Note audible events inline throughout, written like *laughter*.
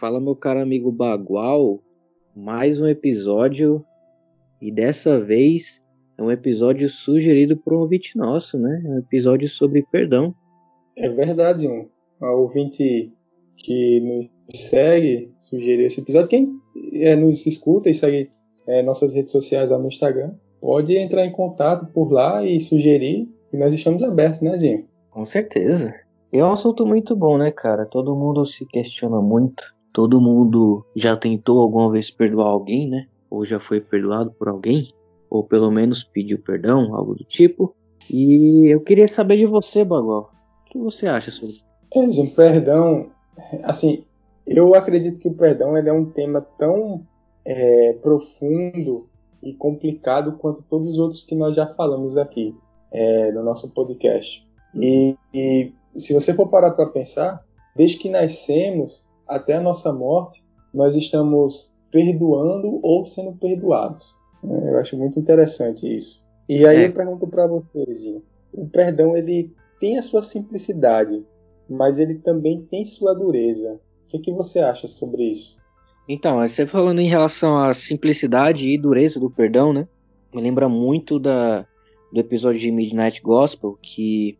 Fala, meu caro amigo Bagual. Mais um episódio. E dessa vez é um episódio sugerido por um ouvinte nosso, né? É um episódio sobre perdão. É verdade, um. A ouvinte que nos segue sugeriu esse episódio. Quem é, nos escuta e segue é, nossas redes sociais lá no Instagram, pode entrar em contato por lá e sugerir. E nós estamos abertos, né, Dinho? Com certeza. E é um assunto muito bom, né, cara? Todo mundo se questiona muito. Todo mundo já tentou alguma vez perdoar alguém, né? Ou já foi perdoado por alguém. Ou pelo menos pediu perdão, algo do tipo. E eu queria saber de você, Bagual. O que você acha sobre isso? É, perdão. Assim, eu acredito que o perdão é um tema tão é, profundo e complicado quanto todos os outros que nós já falamos aqui é, no nosso podcast. E, e se você for parar para pensar, desde que nascemos até a nossa morte, nós estamos perdoando ou sendo perdoados. Eu acho muito interessante isso. E aí é. eu pergunto para vocês, o perdão ele tem a sua simplicidade, mas ele também tem sua dureza. O que, que você acha sobre isso? Então, você falando em relação à simplicidade e dureza do perdão, né? Me lembra muito da, do episódio de Midnight Gospel, que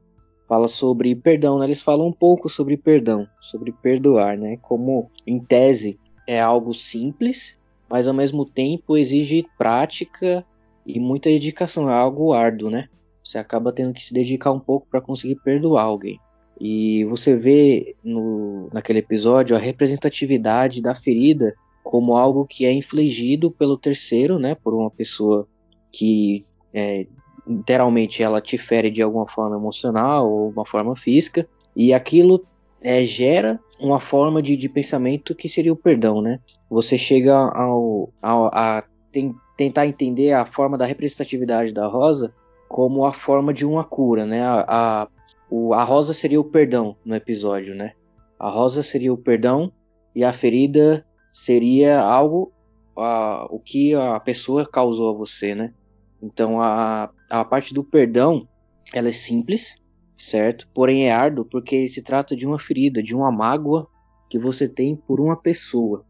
fala sobre perdão, né? Eles falam um pouco sobre perdão, sobre perdoar, né? Como em tese é algo simples, mas ao mesmo tempo exige prática e muita dedicação, é algo árduo, né? Você acaba tendo que se dedicar um pouco para conseguir perdoar alguém. E você vê no, naquele episódio a representatividade da ferida como algo que é infligido pelo terceiro, né? Por uma pessoa que é, literalmente ela te fere de alguma forma emocional ou uma forma física, e aquilo é, gera uma forma de, de, pensamento que seria o perdão, né? Você chega ao, ao a tem, tentar entender a forma da representatividade da rosa como a forma de uma cura, né? A, a, o, a rosa seria o perdão no episódio, né? A rosa seria o perdão e a ferida seria algo a, o que a pessoa causou a você, né? Então a, a parte do perdão ela é simples, certo? Porém é árduo porque se trata de uma ferida, de uma mágoa que você tem por uma pessoa.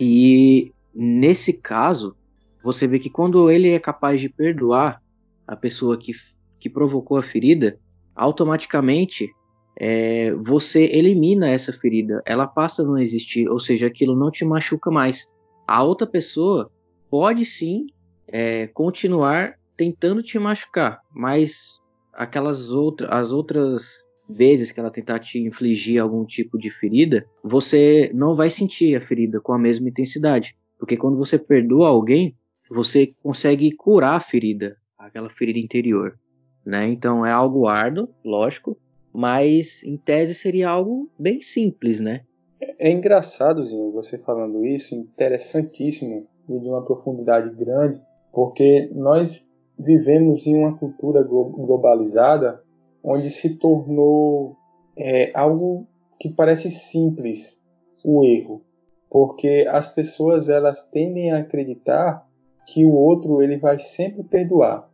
E nesse caso, você vê que quando ele é capaz de perdoar a pessoa que, que provocou a ferida, automaticamente é, você elimina essa ferida, ela passa a não existir, ou seja, aquilo não te machuca mais. A outra pessoa pode sim é, continuar tentando te machucar, mas aquelas outras, as outras vezes que ela tentar te infligir algum tipo de ferida, você não vai sentir a ferida com a mesma intensidade, porque quando você perdoa alguém, você consegue curar a ferida, aquela ferida interior, né? Então é algo árduo, lógico, mas em tese seria algo bem simples, né? É engraçadozinho você falando isso, interessantíssimo e de uma profundidade grande, porque nós vivemos em uma cultura globalizada onde se tornou é, algo que parece simples o erro, porque as pessoas elas tendem a acreditar que o outro ele vai sempre perdoar.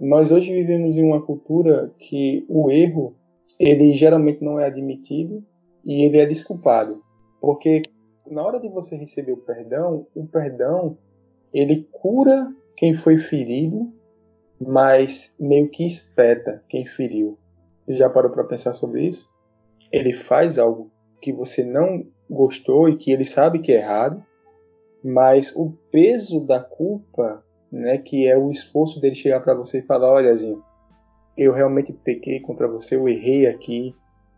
Nós hoje vivemos em uma cultura que o erro ele geralmente não é admitido e ele é desculpado, porque na hora de você receber o perdão, o perdão ele cura quem foi ferido mas meio que espeta quem feriu. Já parou para pensar sobre isso? Ele faz algo que você não gostou e que ele sabe que é errado, mas o peso da culpa, né, que é o esforço dele chegar para você e falar, olha, Zinho, eu realmente pequei contra você, eu errei aqui,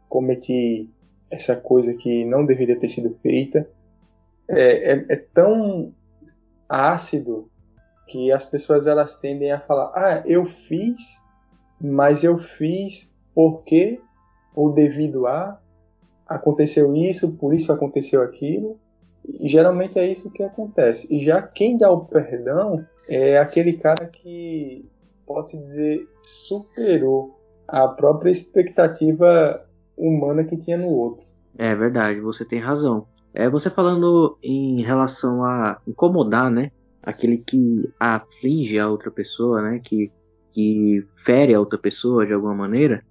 cometi essa coisa que não deveria ter sido feita, é, é, é tão ácido que as pessoas elas tendem a falar: "Ah, eu fiz, mas eu fiz porque ou devido a aconteceu isso, por isso aconteceu aquilo". E geralmente é isso que acontece. E já quem dá o perdão é aquele cara que pode dizer superou a própria expectativa humana que tinha no outro. É verdade, você tem razão. É você falando em relação a incomodar, né? Aquele que aflige a outra pessoa, né? Que, que fere a outra pessoa de alguma maneira.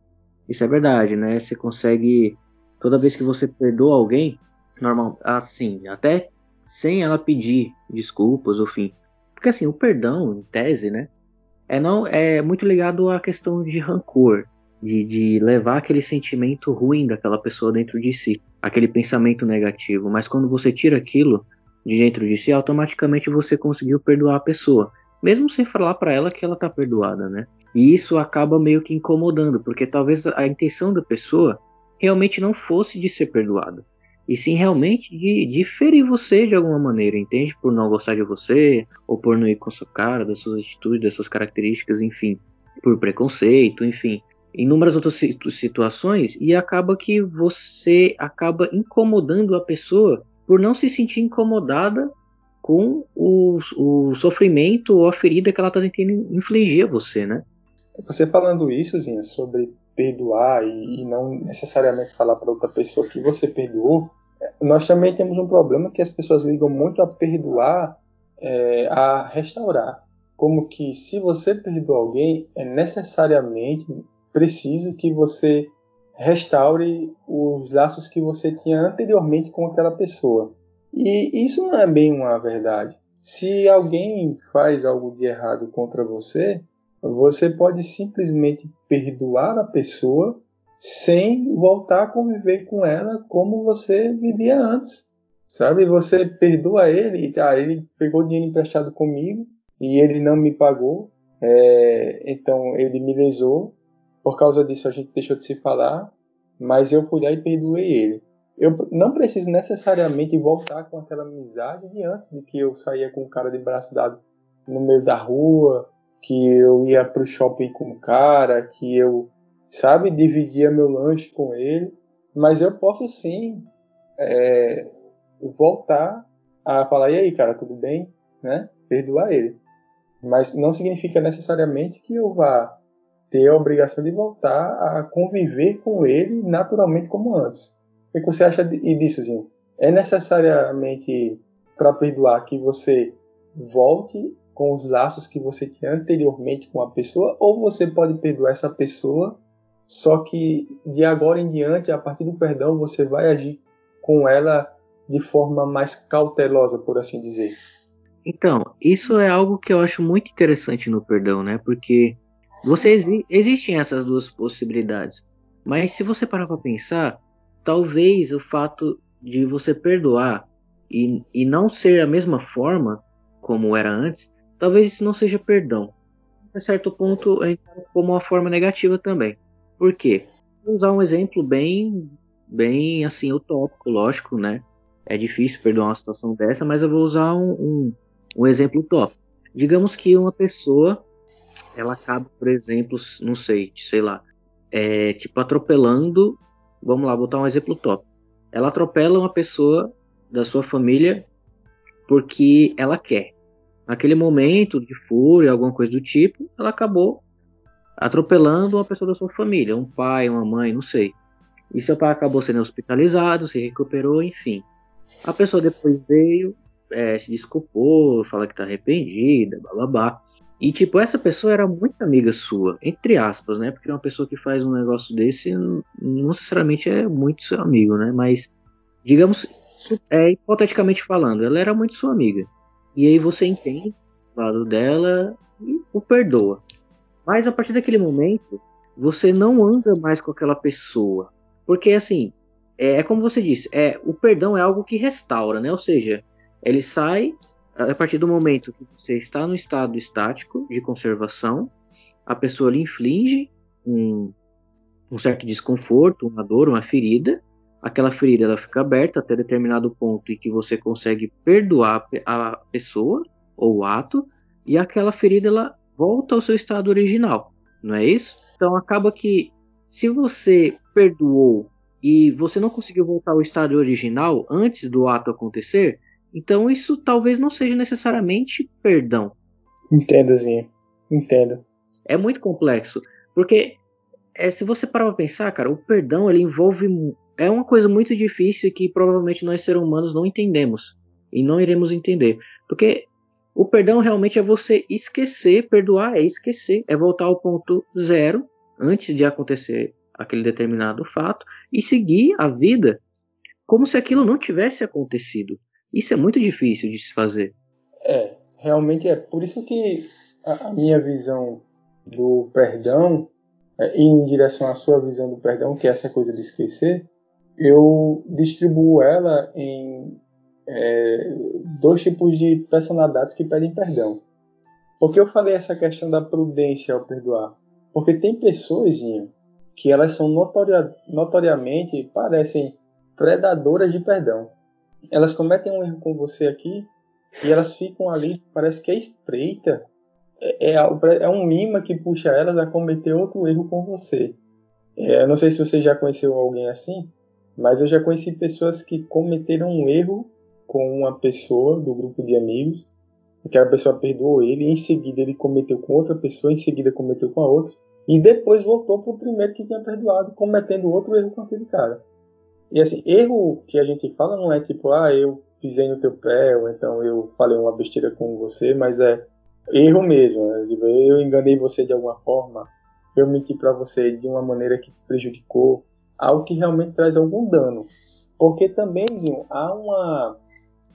Isso é verdade, né? Você consegue. Toda vez que você perdoa alguém, normal, assim, até sem ela pedir desculpas, enfim. Porque assim, o perdão, em tese, né, é não é muito ligado à questão de rancor, de, de levar aquele sentimento ruim daquela pessoa dentro de si, aquele pensamento negativo. Mas quando você tira aquilo de dentro de si, automaticamente você conseguiu perdoar a pessoa, mesmo sem falar para ela que ela tá perdoada, né? E isso acaba meio que incomodando, porque talvez a intenção da pessoa realmente não fosse de ser perdoada, e sim realmente de, de ferir você de alguma maneira, entende? Por não gostar de você, ou por não ir com sua cara, das suas atitudes, das suas características, enfim, por preconceito, enfim, inúmeras outras situações, e acaba que você acaba incomodando a pessoa por não se sentir incomodada com o, o sofrimento ou a ferida que ela está tentando infligir a você, né? Você falando isso, Zinha, sobre perdoar e, e não necessariamente falar para outra pessoa que você perdoou, nós também temos um problema que as pessoas ligam muito a perdoar, é, a restaurar. Como que se você perdoa alguém, é necessariamente preciso que você restaure os laços que você tinha anteriormente com aquela pessoa. E isso não é bem uma verdade. Se alguém faz algo de errado contra você, você pode simplesmente perdoar a pessoa sem voltar a conviver com ela como você vivia antes. Sabe? Você perdoa ele, ah, ele pegou dinheiro emprestado comigo e ele não me pagou, é, então ele me lesou. Por causa disso a gente deixou de se falar, mas eu fui lá e perdoei ele. Eu não preciso necessariamente voltar com aquela amizade de antes de que eu saía com o cara de braço dado no meio da rua, que eu ia pro shopping com o cara, que eu, sabe, dividia meu lanche com ele, mas eu posso sim é, voltar a falar, e aí, cara, tudo bem? Né? Perdoar ele. Mas não significa necessariamente que eu vá ter a obrigação de voltar a conviver com ele naturalmente como antes. O que você acha disso, Zinho? É necessariamente para perdoar que você volte com os laços que você tinha anteriormente com a pessoa, ou você pode perdoar essa pessoa, só que de agora em diante, a partir do perdão, você vai agir com ela de forma mais cautelosa, por assim dizer. Então, isso é algo que eu acho muito interessante no perdão, né? Porque você existem essas duas possibilidades. Mas se você parar para pensar, talvez o fato de você perdoar e, e não ser a mesma forma como era antes, talvez isso não seja perdão. A certo ponto, como uma forma negativa também. Por quê? Vou usar um exemplo bem, bem assim, utópico, lógico, né? É difícil perdoar uma situação dessa, mas eu vou usar um, um, um exemplo utópico. Digamos que uma pessoa, ela acaba, por exemplo, não sei, sei lá, é, tipo atropelando, vamos lá, botar um exemplo top. Ela atropela uma pessoa da sua família porque ela quer naquele momento de fúria, alguma coisa do tipo, ela acabou atropelando uma pessoa da sua família, um pai, uma mãe, não sei. E seu pai acabou sendo hospitalizado, se recuperou, enfim. A pessoa depois veio, é, se desculpou, fala que tá arrependida, blá. E tipo, essa pessoa era muito amiga sua, entre aspas, né? Porque uma pessoa que faz um negócio desse não necessariamente é muito seu amigo, né? Mas, digamos, é, hipoteticamente falando, ela era muito sua amiga. E aí você entende o lado dela e o perdoa. Mas a partir daquele momento, você não anda mais com aquela pessoa. Porque assim, é, é como você disse, é, o perdão é algo que restaura, né? Ou seja, ele sai a partir do momento que você está no estado estático de conservação, a pessoa lhe inflige um, um certo desconforto, uma dor, uma ferida, aquela ferida ela fica aberta até determinado ponto em que você consegue perdoar a pessoa ou o ato e aquela ferida ela volta ao seu estado original, não é isso? Então acaba que se você perdoou e você não conseguiu voltar ao estado original antes do ato acontecer, então isso talvez não seja necessariamente perdão. Entendo, Zinho. Entendo. É muito complexo, porque é, se você parar pra pensar, cara, o perdão ele envolve é uma coisa muito difícil que provavelmente nós seres humanos não entendemos e não iremos entender. Porque o perdão realmente é você esquecer, perdoar é esquecer, é voltar ao ponto zero antes de acontecer aquele determinado fato e seguir a vida como se aquilo não tivesse acontecido. Isso é muito difícil de se fazer. É, realmente é. Por isso que a, minha visão do perdão, é, em direção à sua visão do perdão, que é essa coisa de esquecer, eu distribuo ela em é, dois tipos de personalidades que pedem perdão. Por que eu falei essa questão da prudência ao perdoar? Porque tem pessoas que elas são notoria, notoriamente parecem predadoras de perdão. Elas cometem um erro com você aqui e elas ficam ali, parece que é espreita. É, é, é um imã que puxa elas a cometer outro erro com você. É, eu não sei se você já conheceu alguém assim, mas eu já conheci pessoas que cometeram um erro com uma pessoa do grupo de amigos, aquela pessoa perdoou ele, e em seguida ele cometeu com outra pessoa, em seguida cometeu com a outra, e depois voltou para o primeiro que tinha perdoado, cometendo outro erro com aquele cara. E assim, erro que a gente fala não é tipo, ah, eu pisei no teu pé, ou então eu falei uma besteira com você, mas é erro mesmo. Né? Tipo, eu enganei você de alguma forma, eu menti para você de uma maneira que te prejudicou, algo que realmente traz algum dano. Porque também, Zinho, há uma,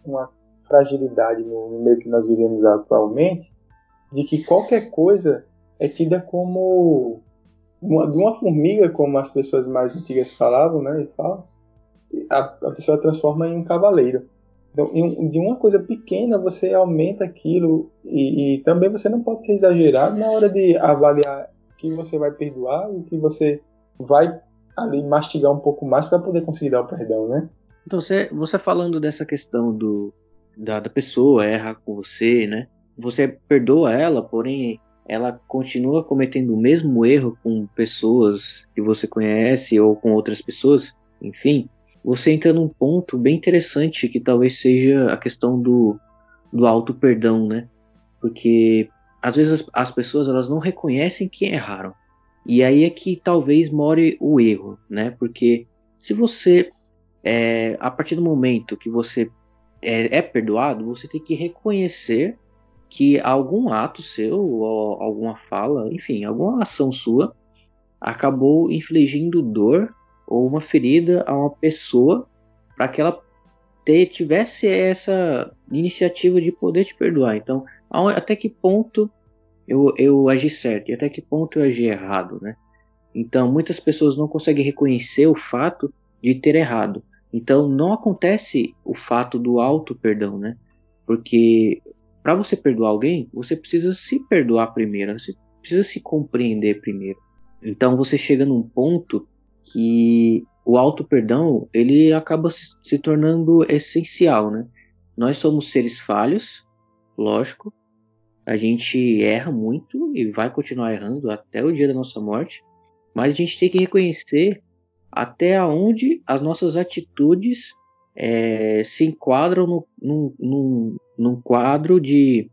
uma fragilidade no, meio que nós vivemos atualmente, de que qualquer coisa é tida como uma, de uma formiga, como as pessoas mais antigas falavam, né? E falam, a, a pessoa transforma em um cavaleiro. Então, de uma coisa pequena você aumenta aquilo e, e, também você não pode ser exagerado na hora de avaliar o que você vai perdoar e o que você vai ali mastigar um pouco mais para poder conseguir dar o perdão, né? Então você, você falando dessa questão do da, da pessoa erra com você, né? Você perdoa ela, porém ela continua cometendo o mesmo erro com pessoas que você conhece ou com outras pessoas, enfim, você entra num ponto bem interessante que talvez seja a questão do, do auto perdão, né? Porque às vezes as, as pessoas elas não reconhecem que erraram. E aí é que talvez more o erro, né? Porque se você, é, a partir do momento que você é, é, perdoado, você tem que reconhecer que algum ato seu, alguma fala, enfim, alguma ação sua, acabou infligindo dor ou uma ferida a uma pessoa para que ela ter, tivesse essa iniciativa de poder te perdoar. Então, até que ponto eu, eu agi certo e até que ponto eu agi errado, né? Então, muitas pessoas não conseguem reconhecer o fato de ter errado. Então, não acontece o fato do auto perdão, né? Porque para você perdoar alguém, você precisa se perdoar primeiro, você precisa se compreender primeiro. Então, você chega num ponto que o auto perdão ele acaba se, se tornando essencial, né? Nós somos seres falhos, lógico, a gente erra muito e vai continuar errando até o dia da nossa morte, mas a gente tem que reconhecer até onde as nossas atitudes é, se enquadram no, num, num, num, quadro de.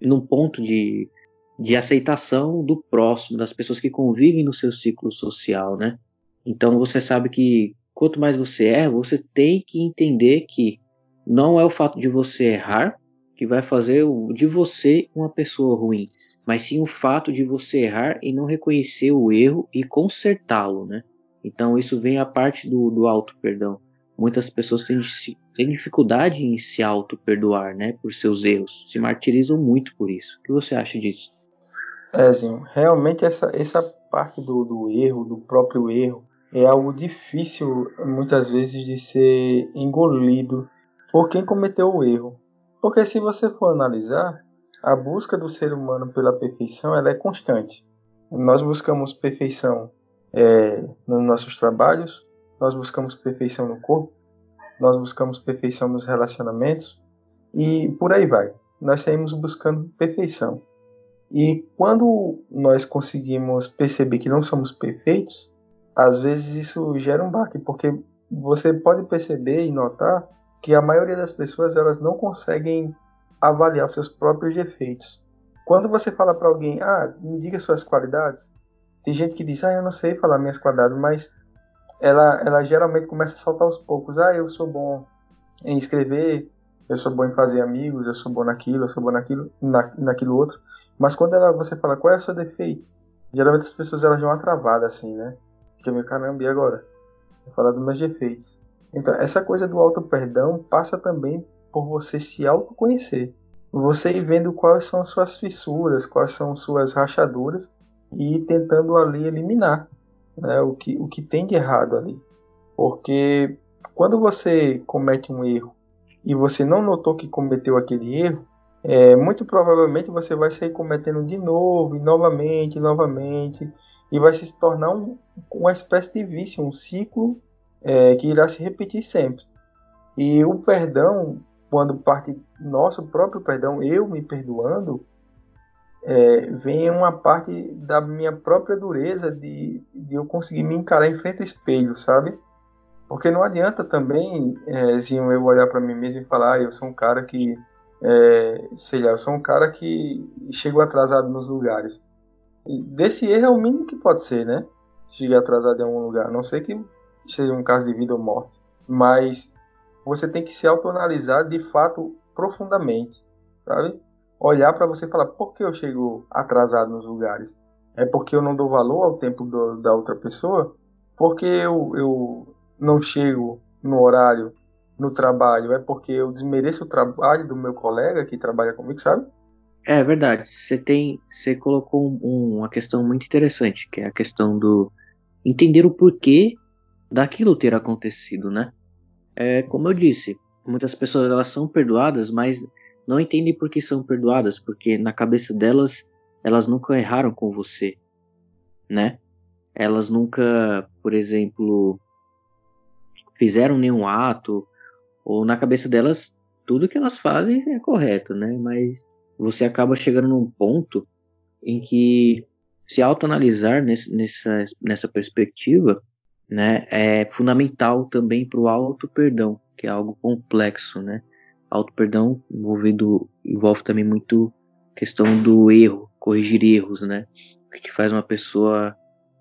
num ponto de, de aceitação do próximo, das pessoas que convivem no seu ciclo social, né? Então você sabe que quanto mais você erra, você tem que entender que não é o fato de você errar que vai fazer de você uma pessoa ruim, mas sim o fato de você errar e não reconhecer o erro e consertá-lo, né? Então isso vem a parte do, do auto perdão. Muitas pessoas têm, têm dificuldade em se auto perdoar, né, por seus erros, se martirizam muito por isso. O que você acha disso? É, sim, realmente essa, essa parte do, do erro, do próprio erro, é algo difícil muitas vezes de ser engolido por quem cometeu o erro. Porque se você for analisar, a busca do ser humano pela perfeição ela é constante. Nós buscamos perfeição é, nos nossos trabalhos, nós buscamos perfeição no corpo, nós buscamos perfeição nos relacionamentos e por aí vai. Nós saímos buscando perfeição. E quando nós conseguimos perceber que não somos perfeitos, às vezes isso gera um baque, porque você pode perceber e notar que a maioria das pessoas elas não conseguem avaliar os seus próprios defeitos. Quando você fala para alguém, ah, me diga suas qualidades, tem gente que diz, ah, eu não sei falar minhas qualidades, mas ela, ela geralmente começa a saltar aos poucos. Ah, eu sou bom em escrever, eu sou bom em fazer amigos, eu sou bom naquilo, eu sou bom naquilo, na, naquilo outro. Mas quando ela, você fala qual é o seu defeito, geralmente as pessoas elas dão uma travada assim, né? Fica meio caramba, e agora? Vou falar dos meus defeitos. Então, essa coisa do auto perdão passa também por você se autoconhecer. Você ir vendo quais são as suas fissuras, quais são suas rachaduras e tentando ali eliminar né, o, que, o que tem de errado ali. Porque quando você comete um erro e você não notou que cometeu aquele erro, é, muito provavelmente você vai sair cometendo de novo, e novamente, e novamente, e vai se tornar um, uma espécie de vício, um ciclo é, que irá se repetir sempre. E o perdão, quando parte nosso próprio perdão, eu me perdoando, é, vem uma parte da minha própria dureza de, de eu conseguir me encarar em frente ao espelho, sabe? Porque não adianta também, é, Zinho, eu olhar para mim mesmo e falar, ah, eu sou um cara que, é, sei lá, eu sou um cara que chegou atrasado nos lugares. Desse erro é o mínimo que pode ser, né? Chegar atrasado em algum lugar. A não sei que seja um caso de vida ou morte. Mas você tem que se autoanalisar de fato profundamente, sabe? Olhar para você e falar, por que eu chego atrasado nos lugares? É porque eu não dou valor ao tempo do, da outra pessoa? Porque eu, eu não chego no horário no trabalho? É porque eu desmereço o trabalho do meu colega que trabalha comigo, sabe? É verdade. Você tem, você colocou um, uma questão muito interessante, que é a questão do entender o porquê daquilo ter acontecido, né? É, como eu disse, muitas pessoas elas são perdoadas, mas não entendem por que são perdoadas, porque na cabeça delas elas nunca erraram com você, né? Elas nunca, por exemplo, fizeram nenhum ato, ou na cabeça delas tudo que elas fazem é correto, né? Mas você acaba chegando num ponto em que se autoanalisar nessa, nessa perspectiva né, é fundamental também para o auto-perdão, que é algo complexo, né? Auto-perdão envolvido, envolve também muito questão do erro, corrigir erros, né? O que faz uma pessoa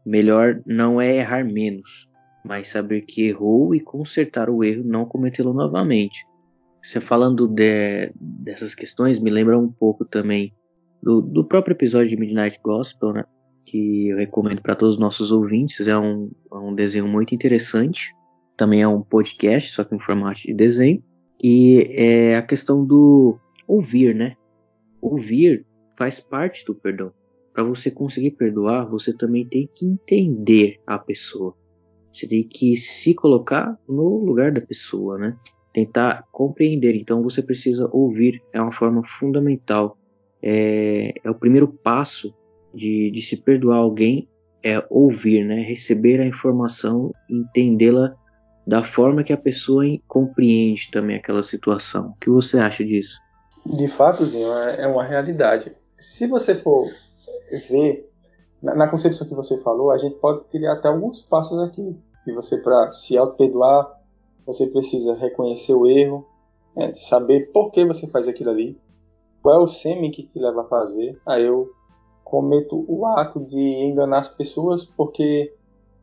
melhor não é errar menos, mas saber que errou e consertar o erro, não cometê-lo novamente. Você falando de, dessas questões me lembra um pouco também do, do próprio episódio de Midnight Gospel, né? que eu recomendo para todos os nossos ouvintes. É um, é um desenho muito interessante. Também é um podcast, só que em formato de desenho. E é a questão do ouvir, né? Ouvir faz parte do perdão. Para você conseguir perdoar, você também tem que entender a pessoa. Você tem que se colocar no lugar da pessoa, né? Tentar compreender. Então você precisa ouvir. É uma forma fundamental. É, é o primeiro passo de, de se perdoar alguém é ouvir, né? Receber a informação, entendê-la da forma que a pessoa compreende também aquela situação. O que você acha disso? De fato, Zinho, é, é uma realidade. Se você for ver, na, concepção que você falou, a gente pode criar até alguns passos aqui. Que você, para se auto-perdoar, você precisa reconhecer o erro, é, saber por que você faz aquilo ali, qual é o sêmen que te leva a fazer. Aí eu cometo o ato de enganar as pessoas porque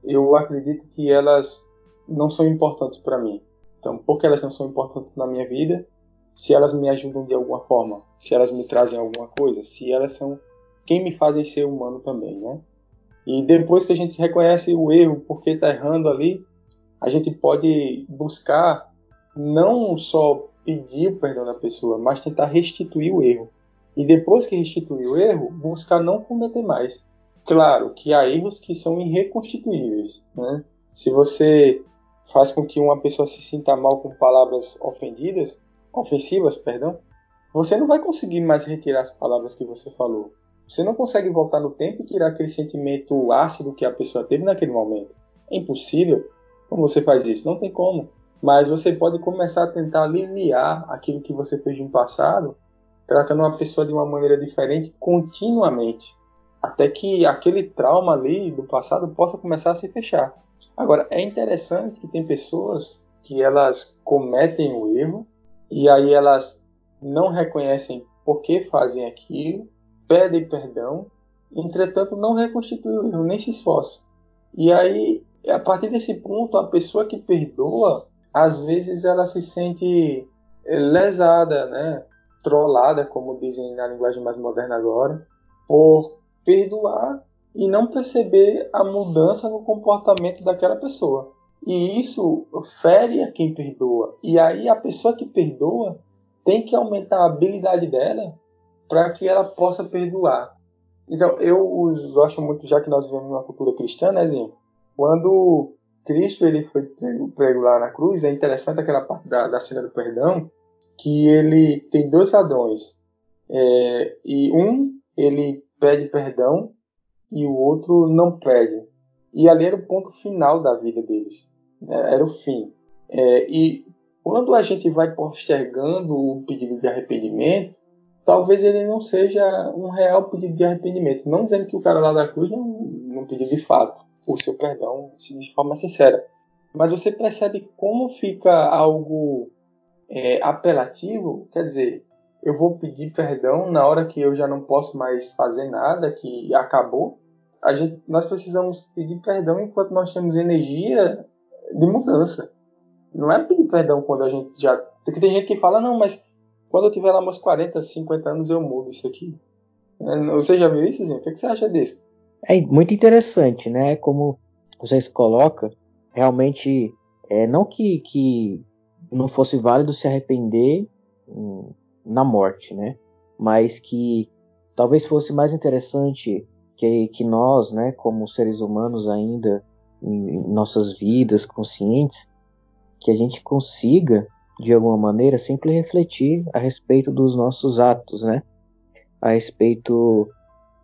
eu acredito que elas não são importantes para mim. Então, por que elas não são importantes na minha vida? Se elas me ajudam de alguma forma, se elas me trazem alguma coisa, se elas são quem me fazem ser humano também, né? E depois que a gente reconhece o erro, porque está errando ali, a gente pode buscar não só pedir o perdão da pessoa, mas tentar restituir o erro. E depois que restituir o erro, buscar não cometer mais. Claro que há erros que são irreconstituíveis. Né? Se você faz com que uma pessoa se sinta mal com palavras ofendidas, ofensivas, perdão, você não vai conseguir mais retirar as palavras que você falou. Você não consegue voltar no tempo e tirar aquele sentimento ácido que a pessoa teve naquele momento. É impossível. Como você faz isso? Não tem como. Mas você pode começar a tentar aliviar aquilo que você fez no passado tratando uma pessoa de uma maneira diferente continuamente, até que aquele trauma ali do passado possa começar a se fechar. Agora, é interessante que tem pessoas que elas cometem o erro e aí elas não reconhecem por que fazem aquilo, pedem perdão, entretanto não reconstituem o erro, nem se esforçam. E aí, a partir desse ponto, a pessoa que perdoa, às vezes ela se sente lesada, né? trollada, como dizem na linguagem mais moderna agora, por perdoar e não perceber a mudança no comportamento daquela pessoa. E isso fere a quem perdoa. E aí a pessoa que perdoa tem que aumentar a habilidade dela para que ela possa perdoar. Então, eu gosto muito, já que nós vivemos uma cultura cristã, né, Zinho? Quando Cristo ele foi prego lá na cruz, é interessante aquela parte da, da cena do perdão, que ele tem dois ladrões. É, e um, ele pede perdão e o outro não pede. E ali era o ponto final da vida deles. Né? Era o fim. É, e quando a gente vai postergando o pedido de arrependimento, talvez ele não seja um real pedido de arrependimento. Não dizendo que o cara lá da cruz não, não pediu de fato o seu perdão de forma sincera. Mas você percebe como fica algo é, apelativo, quer dizer, eu vou pedir perdão na hora que eu já não posso mais fazer nada, que acabou. A gente, nós precisamos pedir perdão enquanto nós temos energia de mudança. Não é pedir perdão quando a gente já. Porque tem gente que fala, não, mas quando eu tiver lá meus 40, 50 anos eu mudo isso aqui. É, você já viu isso, Zinho? O que você acha disso? É muito interessante, né? Como vocês colocam, realmente, é, não que, que não fosse válido se arrepender hum, na morte, né? Mas que talvez fosse mais interessante que, que nós, né, como seres humanos ainda em nossas vidas conscientes, que a gente consiga de alguma maneira sempre refletir a respeito dos nossos atos, né? A respeito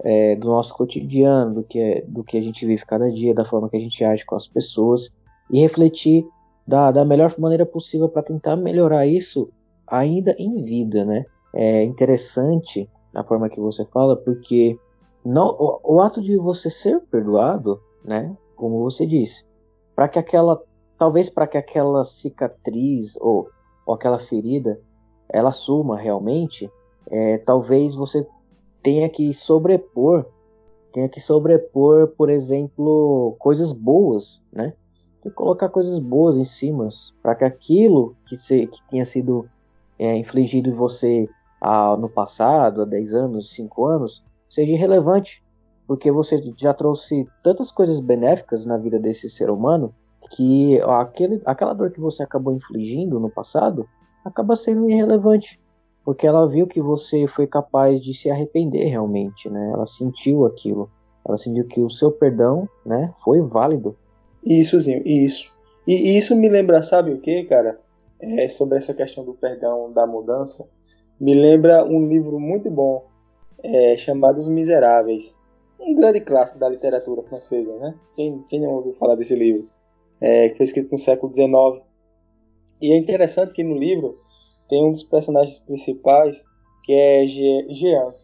é, do nosso cotidiano, do que, é, do que a gente vive cada dia, da forma que a gente age com as pessoas e refletir da, da melhor maneira possível para tentar melhorar isso ainda em vida, né? É interessante a forma que você fala, porque não, o, o ato de você ser perdoado, né? Como você disse, para que aquela, talvez para que aquela cicatriz ou, ou aquela ferida ela suma realmente, é, talvez você tenha que sobrepor, tenha que sobrepor, por exemplo, coisas boas, né? Que colocar coisas boas em cima, para que aquilo que, se, que tinha sido é, infligido em você no passado, há 10 anos, 5 anos, seja irrelevante, porque você já trouxe tantas coisas benéficas na vida desse ser humano que aquele, aquela dor que você acabou infligindo no passado acaba sendo irrelevante, porque ela viu que você foi capaz de se arrepender realmente, né? Ela sentiu aquilo, ela sentiu que o seu perdão, né, foi válido. Isso, isso. E isso me lembra, sabe o que, cara? É, sobre essa questão do perdão, da mudança, me lembra um livro muito bom é, chamado Os Miseráveis, um grande clássico da literatura francesa, né? Quem, quem não ouviu falar desse livro? É, que foi escrito no século XIX. E é interessante que no livro tem um dos personagens principais que é Jean.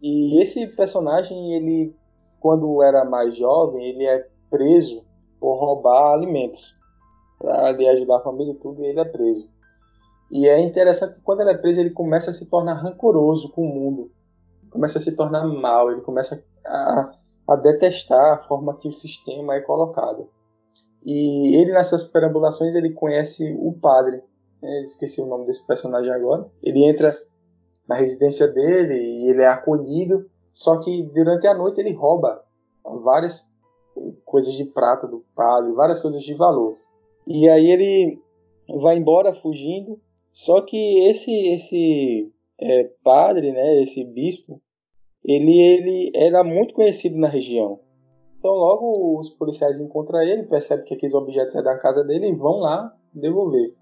E esse personagem, ele, quando era mais jovem, ele é preso por roubar alimentos para ajudar a família e tudo, e ele é preso. E é interessante que quando ele é preso, ele começa a se tornar rancoroso com o mundo, começa a se tornar mal, ele começa a, a detestar a forma que o sistema é colocado. E ele, nas suas perambulações, ele conhece o padre, esqueci o nome desse personagem agora. Ele entra na residência dele e ele é acolhido, só que durante a noite ele rouba várias coisas de prata do padre, várias coisas de valor. E aí ele vai embora fugindo, só que esse esse é, padre, né, esse bispo, ele, ele era muito conhecido na região. Então logo os policiais encontram ele, percebem que aqueles objetos é da casa dele e vão lá devolver.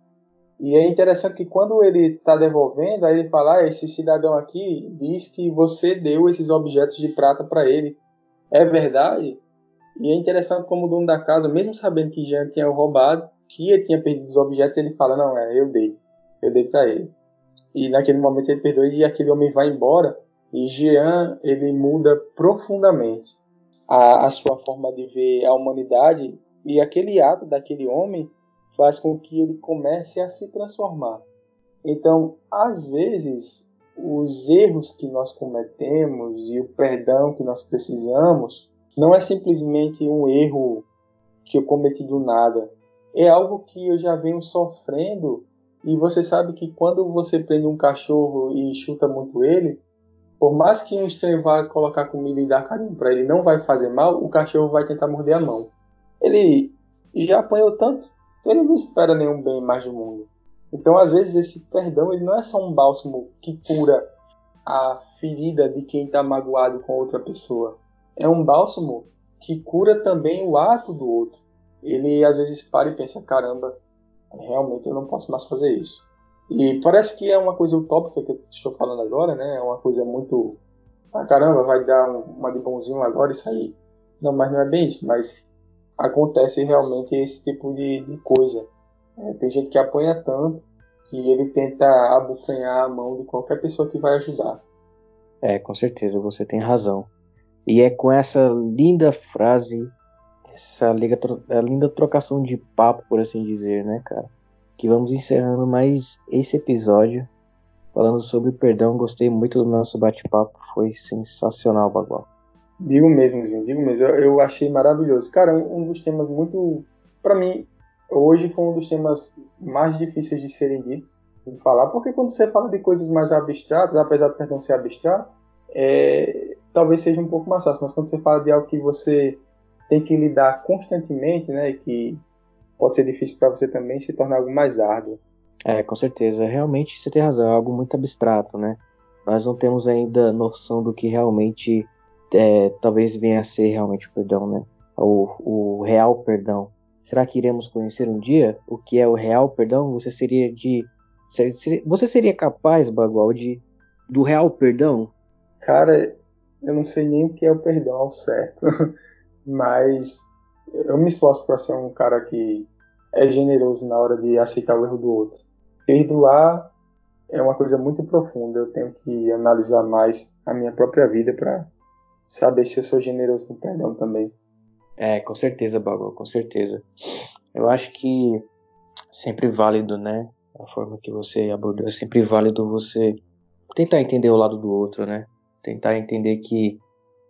E é interessante que quando ele está devolvendo, aí ele fala: ah, esse cidadão aqui diz que você deu esses objetos de prata para ele. É verdade? E é interessante como o dono da casa, mesmo sabendo que Jean tinha roubado, que ele tinha perdido os objetos, ele fala: não, é, eu dei. Eu dei para ele. E naquele momento ele perdoa e aquele homem vai embora. E Jean, ele muda profundamente a, a sua forma de ver a humanidade. E aquele ato daquele homem faz com que ele comece a se transformar. Então, às vezes, os erros que nós cometemos e o perdão que nós precisamos não é simplesmente um erro que eu cometi do nada. É algo que eu já venho sofrendo e você sabe que quando você prende um cachorro e chuta muito ele, por mais que um estranho vá colocar comida e dar carinho para ele, não vai fazer mal, o cachorro vai tentar morder a mão. Ele já apanhou tanto Então ele não espera nenhum bem mais do mundo. Então, às vezes, esse perdão ele não é só um bálsamo que cura a ferida de quem está magoado com outra pessoa. É um bálsamo que cura também o ato do outro. Ele às vezes para e pensa: caramba, realmente eu não posso mais fazer isso. E parece que é uma coisa utópica que eu estou falando agora, né? É uma coisa muito. Ah, caramba, vai dar uma de bonzinho agora isso aí. Não, mas não é bem isso. Mas acontece realmente esse tipo de, de coisa. É, tem gente que apanha tanto que ele tenta abocanhar a mão de qualquer pessoa que vai ajudar. É, com certeza, você tem razão. E é com essa linda frase, essa linda trocação de papo, por assim dizer, né, cara? Que vamos encerrando mais esse episódio falando sobre perdão. Gostei muito do nosso bate-papo, foi sensacional, Bagual. Digo mesmo, Zinho, digo mesmo. Eu, eu achei maravilhoso. Cara, um, um dos temas muito. para mim, hoje foi um dos temas mais difíceis de serem ditos, de falar, porque quando você fala de coisas mais abstratas, apesar do perdão ser abstrato, é, talvez seja um pouco mais fácil, mas quando você fala de algo que você tem que lidar constantemente, né, que pode ser difícil para você também, se torna algo mais árduo. É, com certeza. Realmente você tem razão, é algo muito abstrato, né? Nós não temos ainda noção do que realmente é, talvez venha a ser realmente o perdão, né? O, o real perdão. Será que iremos conhecer um dia o que é o real perdão? Você seria de. Você seria capaz, Bagual, de. do real perdão? Cara, eu não sei nem o que é o perdão ao certo. *laughs* Mas eu me esforço para ser um cara que é generoso na hora de aceitar o erro do outro. Perdoar é uma coisa muito profunda. Eu tenho que analisar mais a minha própria vida para saber se eu sou generoso no perdão também. É, com certeza, Bago, com certeza. Eu acho que sempre válido, né? A forma que você abordou é sempre válido você tentar entender o lado do outro, né? Tentar entender que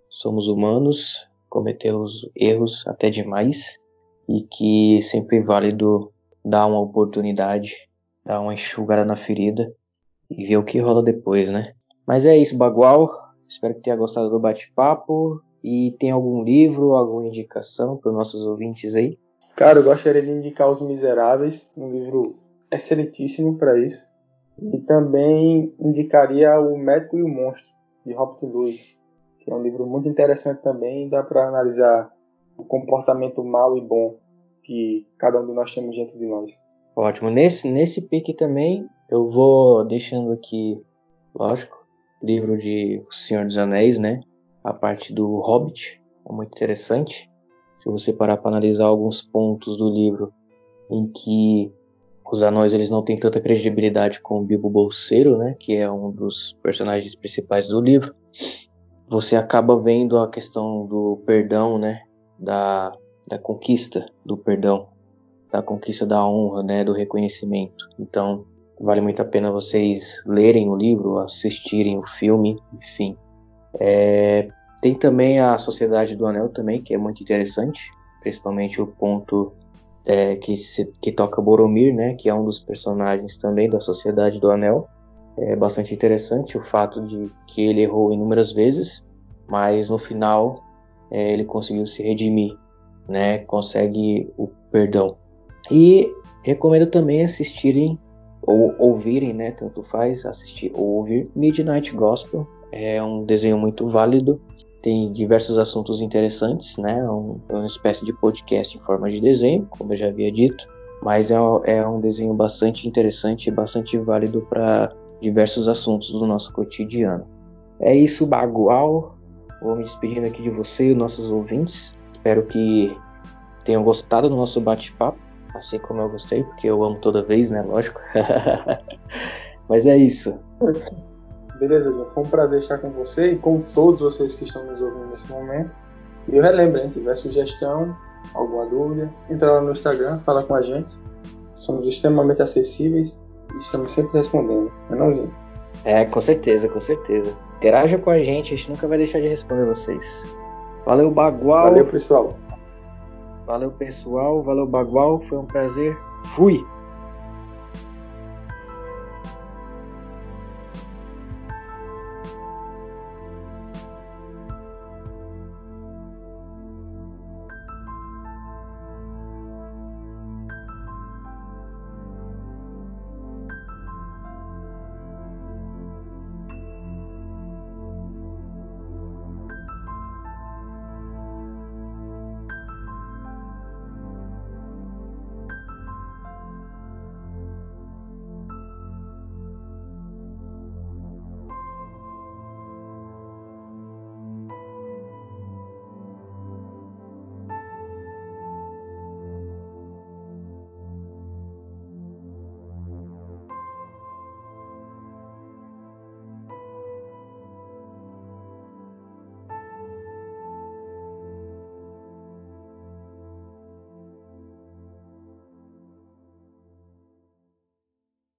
somos humanos, cometemos erros até demais e que sempre válido dar uma oportunidade, dar uma enxugada na ferida e ver o que rola depois, né? Mas é isso, Bagual. Espero que tenha gostado do bate-papo. E tem algum livro, alguma indicação para os nossos ouvintes aí? Cara, eu gostaria de indicar Os Miseráveis, um livro excelentíssimo para isso. E também indicaria O Médico e o Monstro, de Robert Louis, que é um livro muito interessante também, dá para analisar o comportamento mal e bom que cada um de nós temos dentro de nós. Ótimo. Nesse, nesse pique também, eu vou deixando aqui, lógico, livro de O Senhor dos Anéis, né? a parte do Hobbit, é muito interessante. Se você parar para analisar alguns pontos do livro em que os anões eles não têm tanta credibilidade com o Bilbo Bolseiro, né, que é um dos personagens principais do livro, você acaba vendo a questão do perdão, né, da, da conquista do perdão, da conquista da honra, né, do reconhecimento. Então, vale muito a pena vocês lerem o livro, assistirem o filme, enfim. É, tem também a Sociedade do Anel também, que é muito interessante, principalmente o ponto é, que, se, que toca Boromir, né, que é um dos personagens também da Sociedade do Anel. É bastante interessante o fato de que ele errou inúmeras vezes, mas no final é, ele conseguiu se redimir, né, consegue o perdão. E recomendo também assistirem ou ouvirem, né, tanto faz assistir ou ouvir Midnight Gospel, é um desenho muito válido, tem diversos assuntos interessantes, né? É, um, é uma espécie de podcast em forma de desenho, como eu já havia dito, mas é, é um desenho bastante interessante bastante válido para diversos assuntos do nosso cotidiano. É isso, Bagual. Vou me despedindo aqui de você e nossos ouvintes. Espero que tenham gostado do nosso bate-papo, assim como eu gostei, porque eu amo toda vez, né? Lógico. *laughs* Mas é isso. Beleza? Foi um prazer estar com você e com todos vocês que estão nos ouvindo nesse momento. E eu relembro, se tiver sugestão, alguma dúvida, entra lá no Instagram, fala com a gente. Somos extremamente acessíveis estamos sempre respondendo. Menãozinho. É, com certeza, com certeza. Interaja com a gente, a gente nunca vai deixar de responder vocês. Valeu, Bagual. Valeu, pessoal. Valeu, pessoal. Valeu, Bagual. Foi um prazer. Fui.